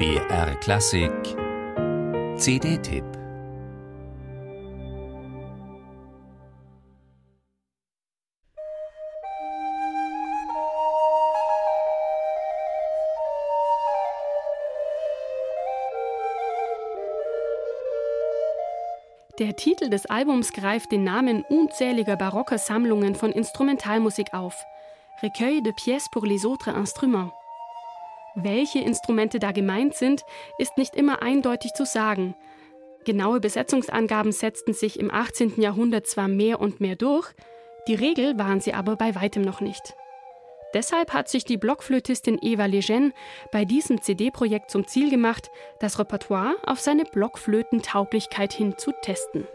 BR Klassik CD-Tipp Der Titel des Albums greift den Namen unzähliger barocker Sammlungen von Instrumentalmusik auf. Recueil de pièces pour les autres instruments. Welche Instrumente da gemeint sind, ist nicht immer eindeutig zu sagen. Genaue Besetzungsangaben setzten sich im 18. Jahrhundert zwar mehr und mehr durch, die Regel waren sie aber bei weitem noch nicht. Deshalb hat sich die Blockflötistin Eva Lejeune bei diesem CD-Projekt zum Ziel gemacht, das Repertoire auf seine Blockflötentauglichkeit hin zu testen.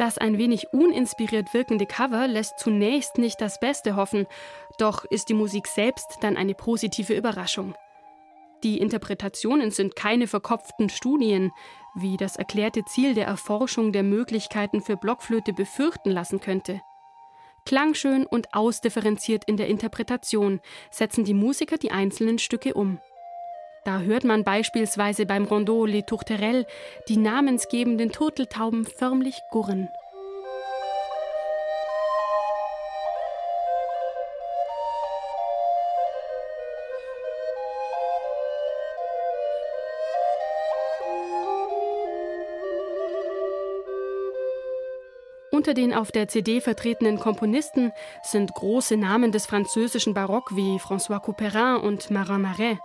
Das ein wenig uninspiriert wirkende Cover lässt zunächst nicht das Beste hoffen, doch ist die Musik selbst dann eine positive Überraschung. Die Interpretationen sind keine verkopften Studien, wie das erklärte Ziel der Erforschung der Möglichkeiten für Blockflöte befürchten lassen könnte. Klangschön und ausdifferenziert in der Interpretation setzen die Musiker die einzelnen Stücke um. Da hört man beispielsweise beim Rondeau Les Tourterelles die namensgebenden Turteltauben förmlich gurren. Unter den auf der CD vertretenen Komponisten sind große Namen des französischen Barock wie François Couperin und Marin Marais.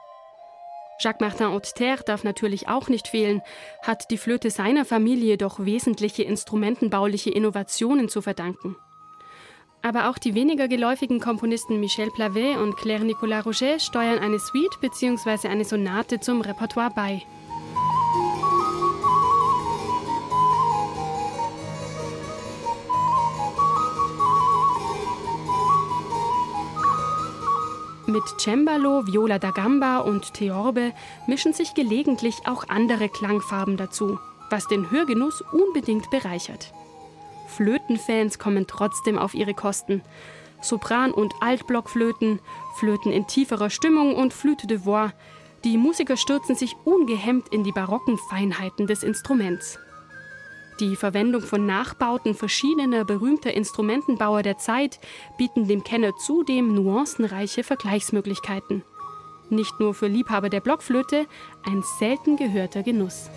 Jacques-Martin Haute darf natürlich auch nicht fehlen, hat die Flöte seiner Familie doch wesentliche instrumentenbauliche Innovationen zu verdanken. Aber auch die weniger geläufigen Komponisten Michel Plavet und Claire Nicolas Roget steuern eine Suite bzw. eine Sonate zum Repertoire bei. Mit Cembalo, Viola da Gamba und Theorbe mischen sich gelegentlich auch andere Klangfarben dazu, was den Hörgenuss unbedingt bereichert. Flötenfans kommen trotzdem auf ihre Kosten. Sopran- und Altblockflöten, Flöten in tieferer Stimmung und Flûte de Voix. Die Musiker stürzen sich ungehemmt in die barocken Feinheiten des Instruments. Die Verwendung von Nachbauten verschiedener berühmter Instrumentenbauer der Zeit bieten dem Kenner zudem nuancenreiche Vergleichsmöglichkeiten. Nicht nur für Liebhaber der Blockflöte ein selten gehörter Genuss.